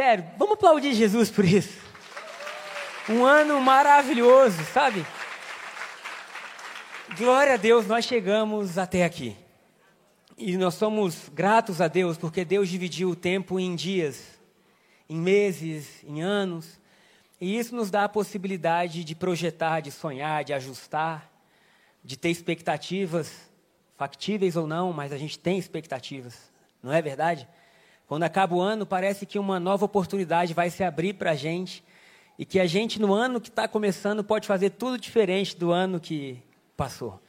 Sério, vamos aplaudir Jesus por isso. Um ano maravilhoso, sabe? Glória a Deus, nós chegamos até aqui. E nós somos gratos a Deus porque Deus dividiu o tempo em dias, em meses, em anos. E isso nos dá a possibilidade de projetar, de sonhar, de ajustar, de ter expectativas, factíveis ou não, mas a gente tem expectativas, não é verdade? Quando acaba o ano, parece que uma nova oportunidade vai se abrir para a gente e que a gente, no ano que está começando, pode fazer tudo diferente do ano que passou.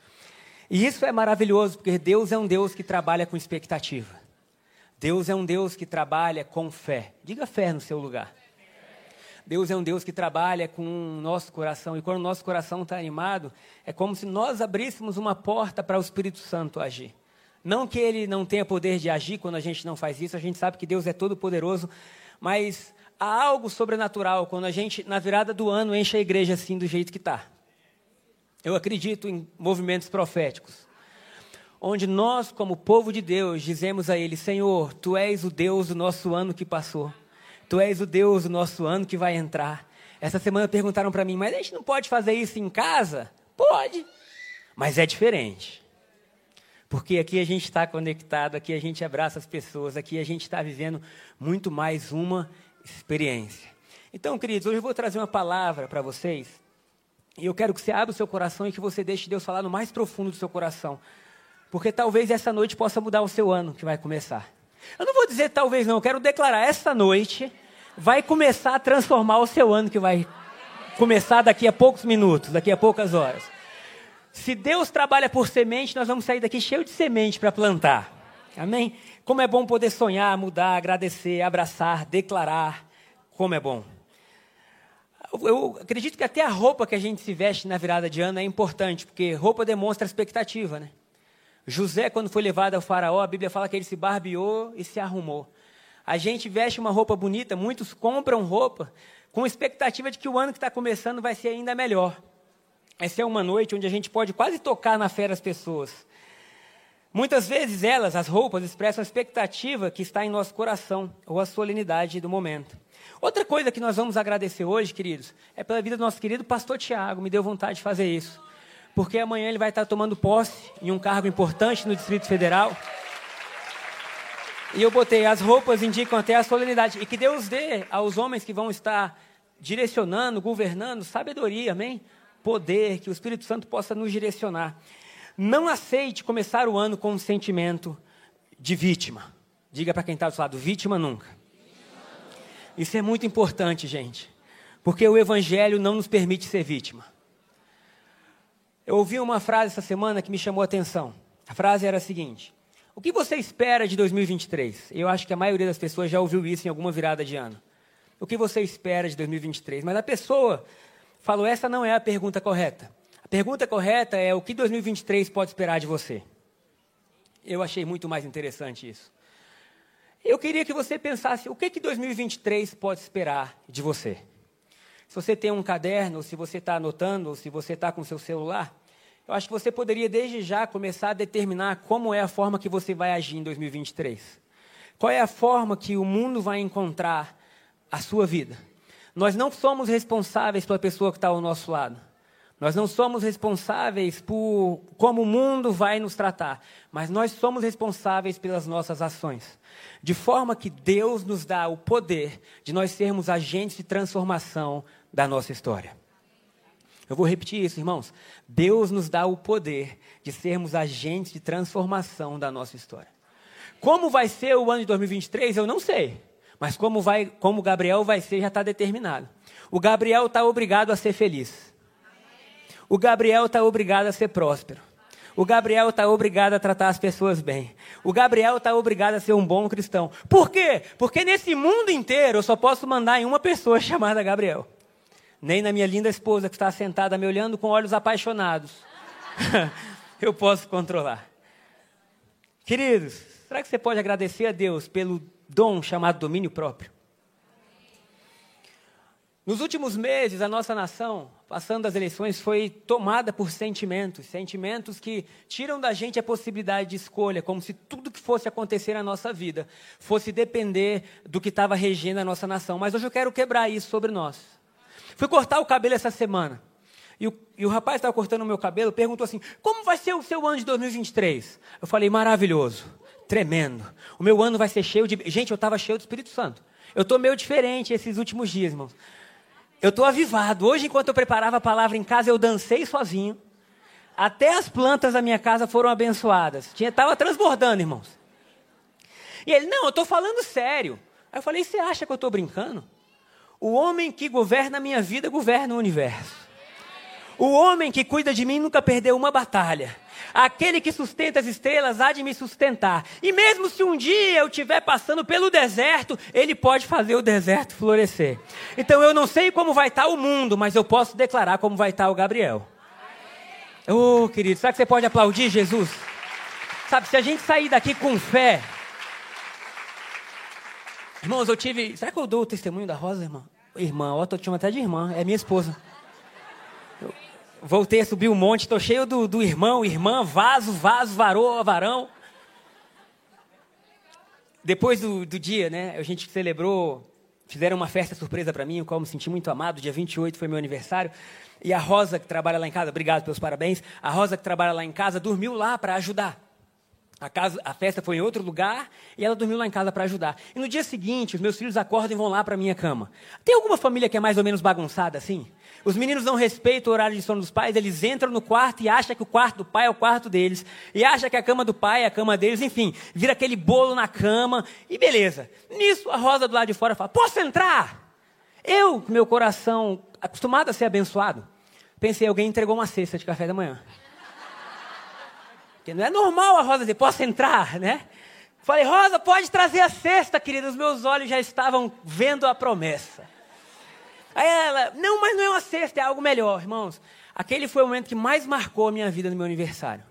E isso é maravilhoso, porque Deus é um Deus que trabalha com expectativa. Deus é um Deus que trabalha com fé. Diga fé no seu lugar. Deus é um Deus que trabalha com o nosso coração. E quando o nosso coração está animado, é como se nós abríssemos uma porta para o Espírito Santo agir. Não que ele não tenha poder de agir quando a gente não faz isso, a gente sabe que Deus é todo poderoso, mas há algo sobrenatural quando a gente, na virada do ano, enche a igreja assim do jeito que está. Eu acredito em movimentos proféticos, onde nós, como povo de Deus, dizemos a Ele: Senhor, Tu és o Deus do nosso ano que passou, Tu és o Deus do nosso ano que vai entrar. Essa semana perguntaram para mim, mas a gente não pode fazer isso em casa? Pode, mas é diferente. Porque aqui a gente está conectado, aqui a gente abraça as pessoas, aqui a gente está vivendo muito mais uma experiência. Então, queridos, hoje eu vou trazer uma palavra para vocês. E eu quero que você abra o seu coração e que você deixe Deus falar no mais profundo do seu coração. Porque talvez essa noite possa mudar o seu ano que vai começar. Eu não vou dizer talvez não, eu quero declarar essa noite vai começar a transformar o seu ano que vai começar daqui a poucos minutos, daqui a poucas horas. Se Deus trabalha por semente, nós vamos sair daqui cheio de semente para plantar. Amém? Como é bom poder sonhar, mudar, agradecer, abraçar, declarar. Como é bom. Eu acredito que até a roupa que a gente se veste na virada de ano é importante, porque roupa demonstra expectativa, né? José, quando foi levado ao faraó, a Bíblia fala que ele se barbeou e se arrumou. A gente veste uma roupa bonita, muitos compram roupa com expectativa de que o ano que está começando vai ser ainda melhor. Essa é uma noite onde a gente pode quase tocar na fé das pessoas. Muitas vezes elas, as roupas, expressam a expectativa que está em nosso coração ou a solenidade do momento. Outra coisa que nós vamos agradecer hoje, queridos, é pela vida do nosso querido pastor Tiago. Me deu vontade de fazer isso. Porque amanhã ele vai estar tomando posse em um cargo importante no Distrito Federal. E eu botei, as roupas indicam até a solenidade. E que Deus dê aos homens que vão estar direcionando, governando, sabedoria, amém? Poder, que o Espírito Santo possa nos direcionar. Não aceite começar o ano com um sentimento de vítima. Diga para quem está do seu lado, vítima nunca. Isso é muito importante, gente, porque o Evangelho não nos permite ser vítima. Eu ouvi uma frase essa semana que me chamou a atenção. A frase era a seguinte: O que você espera de 2023? Eu acho que a maioria das pessoas já ouviu isso em alguma virada de ano. O que você espera de 2023? Mas a pessoa Falo, essa não é a pergunta correta. A pergunta correta é o que 2023 pode esperar de você. Eu achei muito mais interessante isso. Eu queria que você pensasse o que, que 2023 pode esperar de você. Se você tem um caderno, se você está anotando, se você está com seu celular, eu acho que você poderia desde já começar a determinar como é a forma que você vai agir em 2023. Qual é a forma que o mundo vai encontrar a sua vida? Nós não somos responsáveis pela pessoa que está ao nosso lado. Nós não somos responsáveis por como o mundo vai nos tratar, mas nós somos responsáveis pelas nossas ações. De forma que Deus nos dá o poder de nós sermos agentes de transformação da nossa história. Eu vou repetir isso, irmãos. Deus nos dá o poder de sermos agentes de transformação da nossa história. Como vai ser o ano de 2023, eu não sei. Mas como, vai, como Gabriel vai ser, já está determinado. O Gabriel está obrigado a ser feliz. O Gabriel está obrigado a ser próspero. O Gabriel está obrigado a tratar as pessoas bem. O Gabriel está obrigado a ser um bom cristão. Por quê? Porque nesse mundo inteiro eu só posso mandar em uma pessoa chamada Gabriel. Nem na minha linda esposa que está sentada me olhando com olhos apaixonados. eu posso controlar. Queridos, será que você pode agradecer a Deus pelo dom chamado domínio próprio? Nos últimos meses, a nossa nação, passando as eleições, foi tomada por sentimentos, sentimentos que tiram da gente a possibilidade de escolha, como se tudo que fosse acontecer na nossa vida fosse depender do que estava regendo a nossa nação. Mas hoje eu quero quebrar isso sobre nós. Fui cortar o cabelo essa semana. E o, e o rapaz estava cortando o meu cabelo, perguntou assim: Como vai ser o seu ano de 2023? Eu falei: Maravilhoso, tremendo. O meu ano vai ser cheio de. Gente, eu estava cheio do Espírito Santo. Eu estou meio diferente esses últimos dias, irmãos. Eu estou avivado. Hoje, enquanto eu preparava a palavra em casa, eu dancei sozinho. Até as plantas da minha casa foram abençoadas. Estava transbordando, irmãos. E ele, não, eu estou falando sério. Aí eu falei, você acha que eu estou brincando? O homem que governa a minha vida governa o universo. O homem que cuida de mim nunca perdeu uma batalha. Aquele que sustenta as estrelas há de me sustentar. E mesmo se um dia eu estiver passando pelo deserto, ele pode fazer o deserto florescer. Então eu não sei como vai estar o mundo, mas eu posso declarar como vai estar o Gabriel. Oh, querido, será que você pode aplaudir Jesus? Sabe, se a gente sair daqui com fé. Irmãos, eu tive. Será que eu dou o testemunho da Rosa, irmã? Irmã, ó, tô te chamando até de irmã, é minha esposa. Voltei a subir um monte, estou cheio do, do irmão, irmã, vaso, vaso, varô, varão. Depois do, do dia, né, a gente celebrou, fizeram uma festa surpresa para mim, o qual me senti muito amado. Dia 28 foi meu aniversário. E a Rosa, que trabalha lá em casa, obrigado pelos parabéns. A Rosa, que trabalha lá em casa, dormiu lá para ajudar. A, casa, a festa foi em outro lugar e ela dormiu lá em casa para ajudar. E no dia seguinte, os meus filhos acordam e vão lá para minha cama. Tem alguma família que é mais ou menos bagunçada assim? Os meninos não respeitam o horário de sono dos pais, eles entram no quarto e acham que o quarto do pai é o quarto deles, e acham que a cama do pai é a cama deles, enfim, vira aquele bolo na cama, e beleza. Nisso, a Rosa do lado de fora fala: Posso entrar? Eu, meu coração acostumado a ser abençoado, pensei: alguém entregou uma cesta de café da manhã. Porque não é normal a Rosa dizer: Posso entrar, né? Falei: Rosa, pode trazer a cesta, querida. Os meus olhos já estavam vendo a promessa. Aí ela, não, mas não é uma cesta, é algo melhor, irmãos. Aquele foi o momento que mais marcou a minha vida no meu aniversário.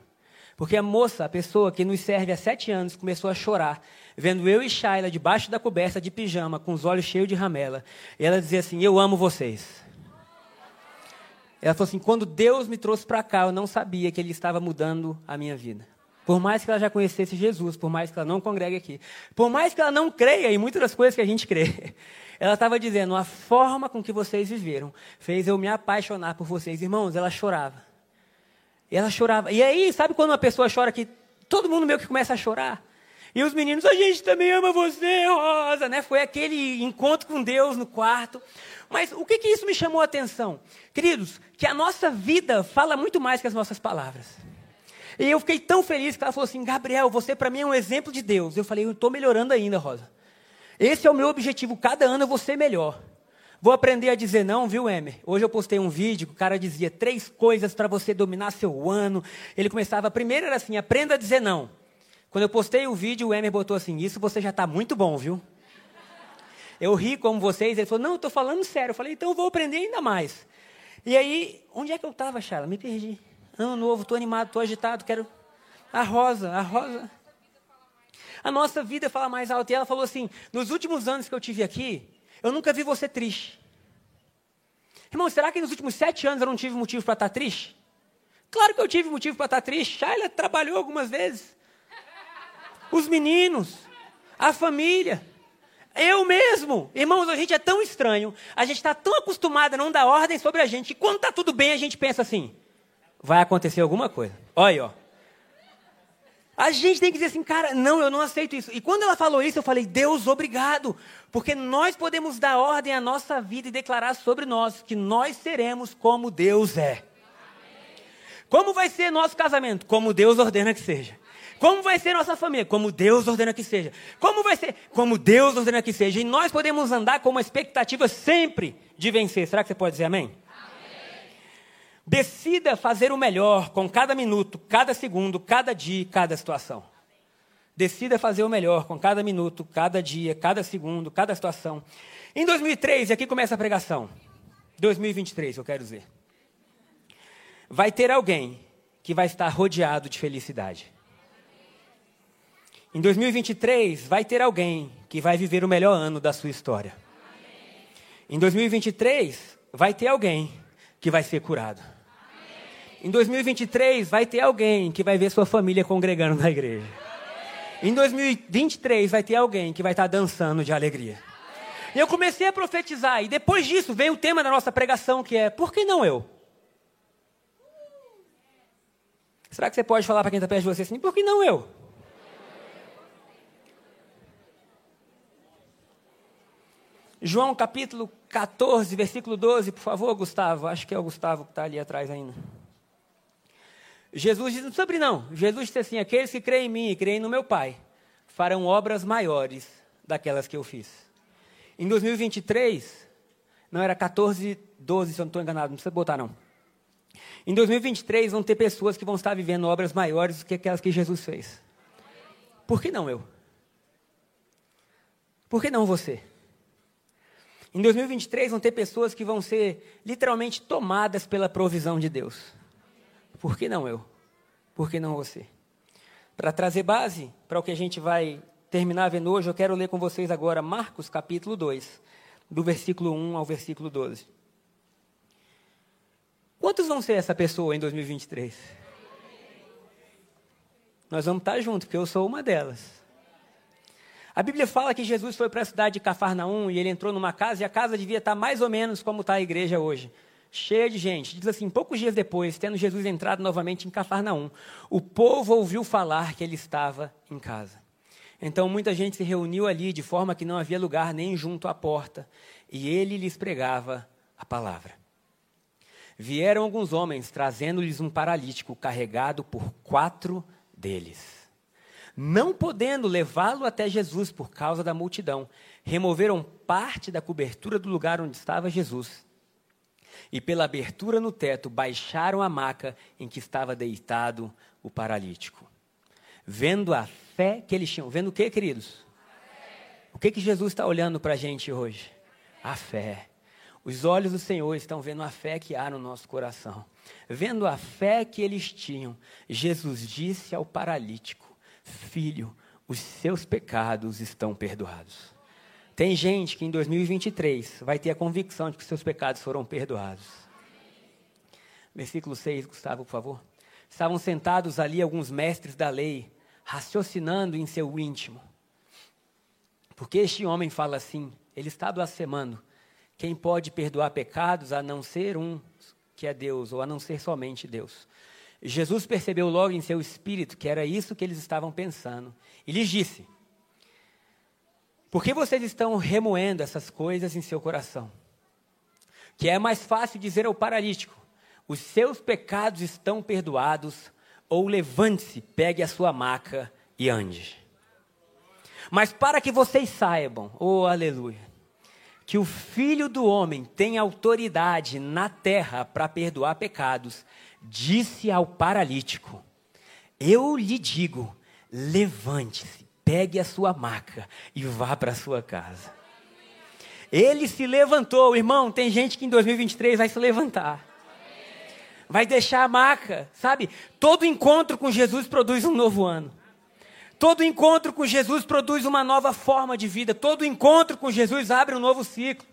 Porque a moça, a pessoa que nos serve há sete anos, começou a chorar, vendo eu e Shaila debaixo da coberta de pijama, com os olhos cheios de ramela. E ela dizia assim: Eu amo vocês. Ela falou assim: Quando Deus me trouxe para cá, eu não sabia que Ele estava mudando a minha vida. Por mais que ela já conhecesse Jesus, por mais que ela não congregue aqui, por mais que ela não creia em muitas das coisas que a gente crê, ela estava dizendo: a forma com que vocês viveram fez eu me apaixonar por vocês. Irmãos, ela chorava. E ela chorava. E aí, sabe quando uma pessoa chora que todo mundo meio que começa a chorar? E os meninos, a gente também ama você, Rosa, né? Foi aquele encontro com Deus no quarto. Mas o que, que isso me chamou a atenção? Queridos, que a nossa vida fala muito mais que as nossas palavras. E eu fiquei tão feliz que ela falou assim: Gabriel, você para mim é um exemplo de Deus. Eu falei: eu estou melhorando ainda, Rosa. Esse é o meu objetivo. Cada ano eu vou ser melhor. Vou aprender a dizer não, viu, Emer? Hoje eu postei um vídeo que o cara dizia três coisas para você dominar seu ano. Ele começava, primeiro era assim, aprenda a dizer não. Quando eu postei o vídeo, o Emer botou assim, isso você já está muito bom, viu? Eu ri como vocês, ele falou, não, estou falando sério. Eu falei, então eu vou aprender ainda mais. E aí, onde é que eu estava, Charla? Me perdi. Ano novo, estou animado, estou agitado, quero... A Rosa, a Rosa... A nossa vida fala mais alto. E ela falou assim: nos últimos anos que eu tive aqui, eu nunca vi você triste. Irmão, será que nos últimos sete anos eu não tive motivo para estar triste? Claro que eu tive motivo para estar triste. Shaila trabalhou algumas vezes. Os meninos, a família, eu mesmo. Irmãos, a gente é tão estranho, a gente está tão acostumado a não dar ordem sobre a gente, que quando está tudo bem, a gente pensa assim: vai acontecer alguma coisa. Olha aí, ó. A gente tem que dizer assim, cara, não, eu não aceito isso. E quando ela falou isso, eu falei, Deus, obrigado. Porque nós podemos dar ordem à nossa vida e declarar sobre nós que nós seremos como Deus é. Como vai ser nosso casamento? Como Deus ordena que seja. Como vai ser nossa família? Como Deus ordena que seja. Como vai ser? Como Deus ordena que seja. E nós podemos andar com uma expectativa sempre de vencer. Será que você pode dizer amém? Decida fazer o melhor com cada minuto, cada segundo, cada dia, cada situação. Decida fazer o melhor com cada minuto, cada dia, cada segundo, cada situação. Em 2003, e aqui começa a pregação. 2023, eu quero dizer. Vai ter alguém que vai estar rodeado de felicidade. Em 2023, vai ter alguém que vai viver o melhor ano da sua história. Em 2023, vai ter alguém que vai ser curado. Em 2023, vai ter alguém que vai ver sua família congregando na igreja. Em 2023, vai ter alguém que vai estar dançando de alegria. E eu comecei a profetizar, e depois disso veio o tema da nossa pregação, que é: por que não eu? Será que você pode falar para quem está perto de você assim: por que não eu? João capítulo 14, versículo 12, por favor, Gustavo. Acho que é o Gustavo que está ali atrás ainda. Jesus diz, não sobre não. Jesus disse assim: aqueles que creem em mim e creem no meu Pai farão obras maiores daquelas que eu fiz. Em 2023, não era 14, 12, se eu não estou enganado, não precisa botar não. Em 2023 vão ter pessoas que vão estar vivendo obras maiores do que aquelas que Jesus fez. Por que não eu? Por que não você? Em 2023 vão ter pessoas que vão ser literalmente tomadas pela provisão de Deus. Por que não eu? Por que não você? Para trazer base para o que a gente vai terminar vendo hoje, eu quero ler com vocês agora Marcos capítulo 2, do versículo 1 ao versículo 12. Quantos vão ser essa pessoa em 2023? Nós vamos estar juntos, porque eu sou uma delas. A Bíblia fala que Jesus foi para a cidade de Cafarnaum e ele entrou numa casa e a casa devia estar mais ou menos como está a igreja hoje. Cheia de gente. Diz assim: poucos dias depois, tendo Jesus entrado novamente em Cafarnaum, o povo ouviu falar que ele estava em casa. Então muita gente se reuniu ali de forma que não havia lugar nem junto à porta, e ele lhes pregava a palavra. Vieram alguns homens trazendo-lhes um paralítico carregado por quatro deles não podendo levá-lo até Jesus por causa da multidão, removeram parte da cobertura do lugar onde estava Jesus. E pela abertura no teto baixaram a maca em que estava deitado o paralítico. Vendo a fé que eles tinham. Vendo o que, queridos? O que, que Jesus está olhando para a gente hoje? A fé. Os olhos do Senhor estão vendo a fé que há no nosso coração. Vendo a fé que eles tinham, Jesus disse ao paralítico: Filho, os seus pecados estão perdoados. Tem gente que em 2023 vai ter a convicção de que seus pecados foram perdoados. Versículo 6, Gustavo, por favor. Estavam sentados ali alguns mestres da lei, raciocinando em seu íntimo. Porque este homem fala assim, ele está blasfemando. Quem pode perdoar pecados a não ser um que é Deus, ou a não ser somente Deus? Jesus percebeu logo em seu espírito que era isso que eles estavam pensando e lhes disse: Por que vocês estão remoendo essas coisas em seu coração? Que é mais fácil dizer ao paralítico: Os seus pecados estão perdoados, ou levante-se, pegue a sua maca e ande. Mas para que vocês saibam, oh aleluia, que o Filho do Homem tem autoridade na terra para perdoar pecados, disse ao paralítico: Eu lhe digo, levante-se, pegue a sua maca e vá para a sua casa. Ele se levantou, irmão. Tem gente que em 2023 vai se levantar, vai deixar a maca, sabe? Todo encontro com Jesus produz um novo ano. Todo encontro com Jesus produz uma nova forma de vida. Todo encontro com Jesus abre um novo ciclo.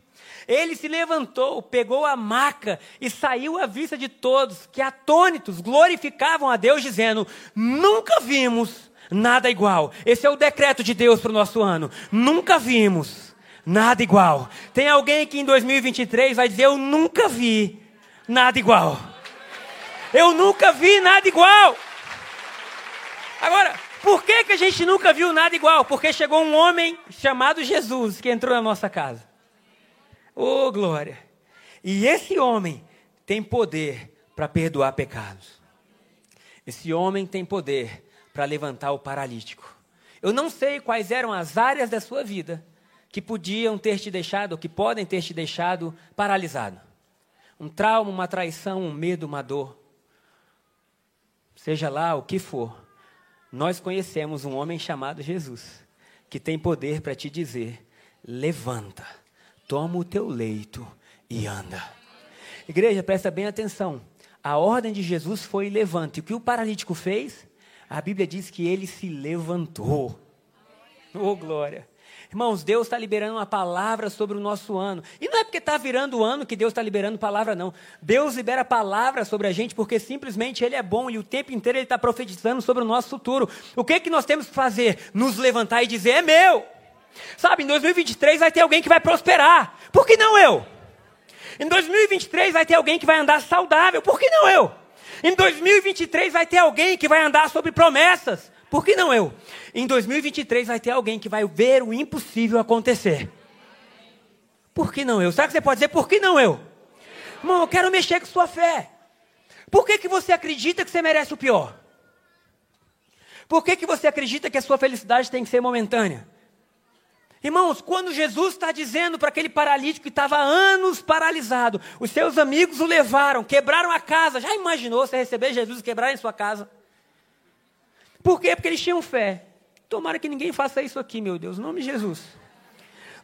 Ele se levantou, pegou a maca e saiu à vista de todos, que atônitos glorificavam a Deus, dizendo: Nunca vimos nada igual. Esse é o decreto de Deus para o nosso ano. Nunca vimos nada igual. Tem alguém que em 2023 vai dizer: Eu nunca vi nada igual. Eu nunca vi nada igual. Agora, por que, que a gente nunca viu nada igual? Porque chegou um homem chamado Jesus que entrou na nossa casa. Oh, glória! E esse homem tem poder para perdoar pecados. Esse homem tem poder para levantar o paralítico. Eu não sei quais eram as áreas da sua vida que podiam ter te deixado, ou que podem ter te deixado paralisado. um trauma, uma traição, um medo, uma dor. Seja lá o que for, nós conhecemos um homem chamado Jesus, que tem poder para te dizer: levanta, toma o teu leito e anda. Igreja, presta bem atenção. A ordem de Jesus foi levante. O que o paralítico fez? A Bíblia diz que ele se levantou. Oh, glória. Irmãos, Deus está liberando uma palavra sobre o nosso ano. E não é porque está virando o ano que Deus está liberando palavra, não. Deus libera palavra sobre a gente porque simplesmente Ele é bom e o tempo inteiro Ele está profetizando sobre o nosso futuro. O que, que nós temos que fazer? Nos levantar e dizer: é meu. Sabe, em 2023 vai ter alguém que vai prosperar. Por que não eu? Em 2023 vai ter alguém que vai andar saudável. Por que não eu? Em 2023 vai ter alguém que vai andar sobre promessas. Por que não eu? Em 2023 vai ter alguém que vai ver o impossível acontecer. Por que não eu? Sabe que você pode dizer, por que não eu? Irmão, eu quero mexer com sua fé. Por que, que você acredita que você merece o pior? Por que, que você acredita que a sua felicidade tem que ser momentânea? Irmãos, quando Jesus está dizendo para aquele paralítico que estava anos paralisado, os seus amigos o levaram, quebraram a casa. Já imaginou você receber Jesus e quebrar em sua casa? Por quê? Porque eles tinham fé. Tomara que ninguém faça isso aqui, meu Deus, em nome de Jesus.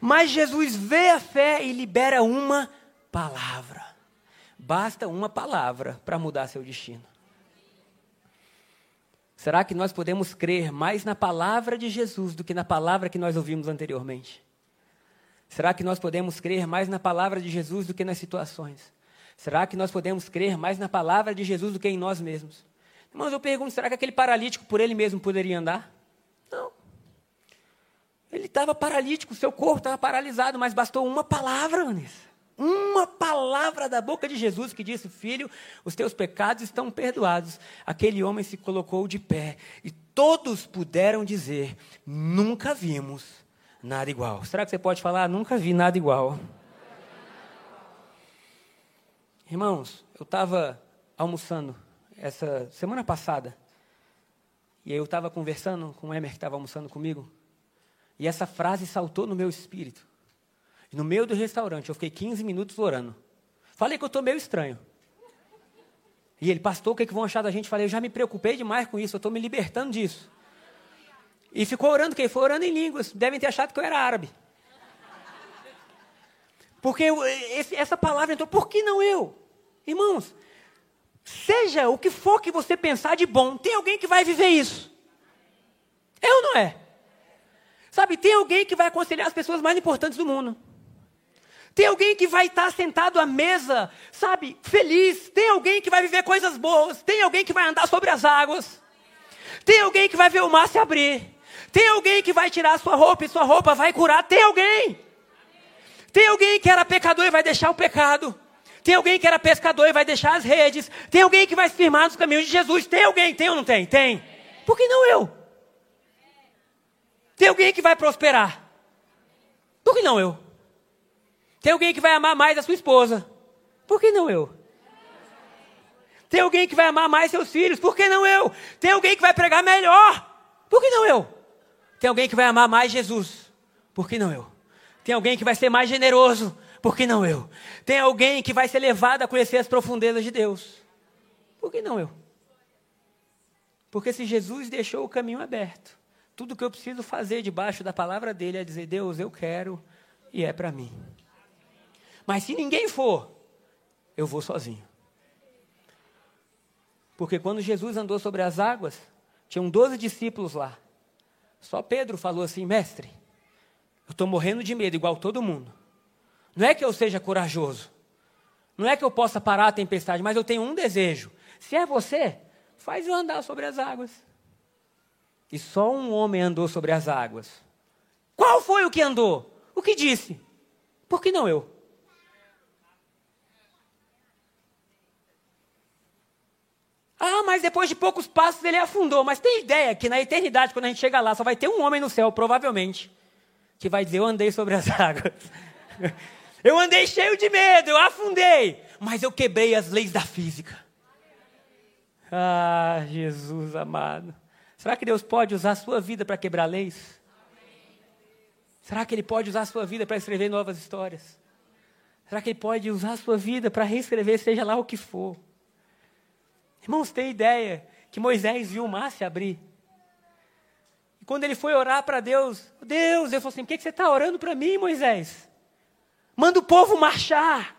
Mas Jesus vê a fé e libera uma palavra. Basta uma palavra para mudar seu destino. Será que nós podemos crer mais na palavra de Jesus do que na palavra que nós ouvimos anteriormente? Será que nós podemos crer mais na palavra de Jesus do que nas situações? Será que nós podemos crer mais na palavra de Jesus do que em nós mesmos? Mas eu pergunto, será que aquele paralítico por ele mesmo poderia andar? Não. Ele estava paralítico, seu corpo estava paralisado, mas bastou uma palavra, Vanessa. Uma palavra da boca de Jesus que disse: Filho, os teus pecados estão perdoados. Aquele homem se colocou de pé e todos puderam dizer: Nunca vimos nada igual. Será que você pode falar? Nunca vi nada igual. Irmãos, eu estava almoçando essa semana passada. E aí eu estava conversando com o Emer que estava almoçando comigo. E essa frase saltou no meu espírito. No meio do restaurante, eu fiquei 15 minutos orando. Falei que eu estou meio estranho. E ele, pastor, o que, é que vão achar da gente? Falei, eu já me preocupei demais com isso, eu estou me libertando disso. E ficou orando, quem foi orando em línguas. Devem ter achado que eu era árabe. Porque eu, esse, essa palavra entrou, por que não eu? Irmãos, Seja o que for que você pensar de bom, tem alguém que vai viver isso. É ou não é? Sabe, tem alguém que vai aconselhar as pessoas mais importantes do mundo. Tem alguém que vai estar sentado à mesa, sabe, feliz. Tem alguém que vai viver coisas boas. Tem alguém que vai andar sobre as águas. Tem alguém que vai ver o mar se abrir. Tem alguém que vai tirar a sua roupa e sua roupa vai curar. Tem alguém. Tem alguém que era pecador e vai deixar o pecado. Tem alguém que era pescador e vai deixar as redes. Tem alguém que vai se firmar nos caminhos de Jesus. Tem alguém? Tem ou não tem? Tem. Por que não eu? Tem alguém que vai prosperar. Por que não eu? Tem alguém que vai amar mais a sua esposa. Por que não eu? Tem alguém que vai amar mais seus filhos. Por que não eu? Tem alguém que vai pregar melhor. Por que não eu? Tem alguém que vai amar mais Jesus. Por que não eu? Tem alguém que vai ser mais generoso. Por que não eu? Tem alguém que vai ser levado a conhecer as profundezas de Deus. Por que não eu? Porque se Jesus deixou o caminho aberto, tudo que eu preciso fazer debaixo da palavra dele é dizer: Deus, eu quero e é para mim. Mas se ninguém for, eu vou sozinho. Porque quando Jesus andou sobre as águas, tinham 12 discípulos lá. Só Pedro falou assim: Mestre, eu estou morrendo de medo, igual todo mundo. Não é que eu seja corajoso. Não é que eu possa parar a tempestade, mas eu tenho um desejo. Se é você, faz eu andar sobre as águas. E só um homem andou sobre as águas. Qual foi o que andou? O que disse? Por que não eu? Ah, mas depois de poucos passos ele afundou. Mas tem ideia que na eternidade, quando a gente chega lá, só vai ter um homem no céu, provavelmente, que vai dizer: Eu andei sobre as águas. Eu andei cheio de medo, eu afundei, mas eu quebrei as leis da física. Ah, Jesus amado. Será que Deus pode usar a sua vida para quebrar leis? Será que Ele pode usar a sua vida para escrever novas histórias? Será que Ele pode usar a sua vida para reescrever, seja lá o que for? Irmãos, tem ideia que Moisés viu o mar se abrir. E quando ele foi orar para Deus, Deus, ele falou assim: por que você está orando para mim, Moisés? Manda o povo marchar.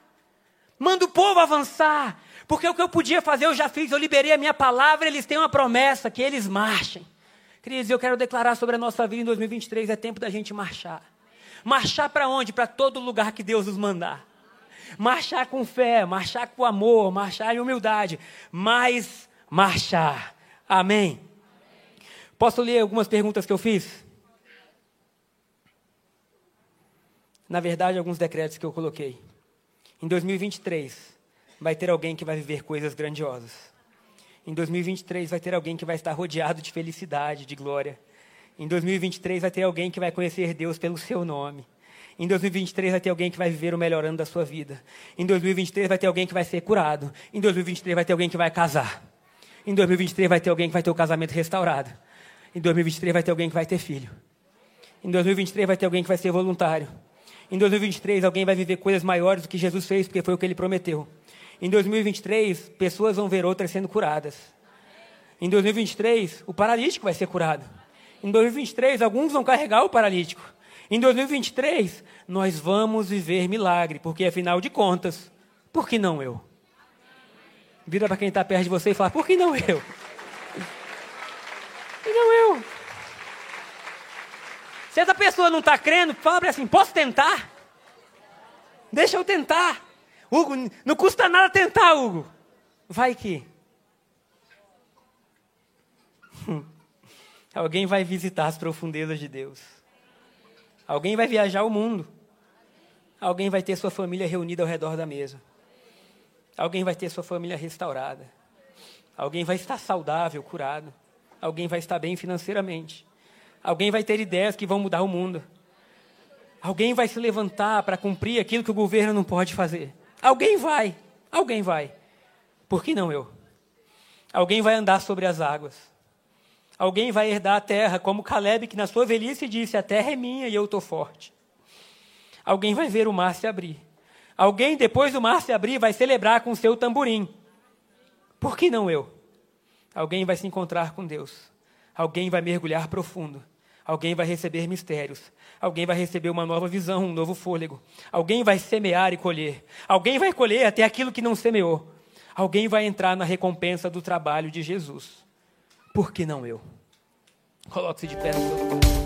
Manda o povo avançar. Porque o que eu podia fazer eu já fiz, eu liberei a minha palavra, eles têm uma promessa, que eles marchem. Queridos, eu quero declarar sobre a nossa vida em 2023, é tempo da gente marchar. Marchar para onde? Para todo lugar que Deus nos mandar. Marchar com fé, marchar com amor, marchar em humildade, mas marchar. Amém. Posso ler algumas perguntas que eu fiz? Na verdade, alguns decretos que eu coloquei. Em 2023, vai ter alguém que vai viver coisas grandiosas. Em 2023 vai ter alguém que vai estar rodeado de felicidade, de glória. Em 2023 vai ter alguém que vai conhecer Deus pelo seu nome. Em 2023 vai ter alguém que vai viver o melhor ano da sua vida. Em 2023 vai ter alguém que vai ser curado. Em 2023 vai ter alguém que vai casar. Em 2023 vai ter alguém que vai ter o casamento restaurado. Em 2023 vai ter alguém que vai ter filho. Em 2023 vai ter alguém que vai ser voluntário. Em 2023 alguém vai viver coisas maiores do que Jesus fez, porque foi o que ele prometeu. Em 2023, pessoas vão ver outras sendo curadas. Em 2023, o paralítico vai ser curado. Em 2023, alguns vão carregar o paralítico. Em 2023, nós vamos viver milagre, porque afinal de contas, por que não eu? Vira para quem está perto de você e fala: por que não eu? E não eu. Se essa pessoa não está crendo, fala assim: posso tentar? Deixa eu tentar. Hugo, não custa nada tentar, Hugo. Vai que. Alguém vai visitar as profundezas de Deus. Alguém vai viajar o mundo. Alguém vai ter sua família reunida ao redor da mesa. Alguém vai ter sua família restaurada. Alguém vai estar saudável, curado. Alguém vai estar bem financeiramente. Alguém vai ter ideias que vão mudar o mundo. Alguém vai se levantar para cumprir aquilo que o governo não pode fazer. Alguém vai, alguém vai. Por que não eu? Alguém vai andar sobre as águas. Alguém vai herdar a terra, como Caleb, que na sua velhice disse: A terra é minha e eu estou forte. Alguém vai ver o mar se abrir. Alguém, depois do mar se abrir, vai celebrar com seu tamborim. Por que não eu? Alguém vai se encontrar com Deus. Alguém vai mergulhar profundo. Alguém vai receber mistérios. Alguém vai receber uma nova visão, um novo fôlego. Alguém vai semear e colher. Alguém vai colher até aquilo que não semeou. Alguém vai entrar na recompensa do trabalho de Jesus. Por que não eu? Coloque-se de pé no seu lugar.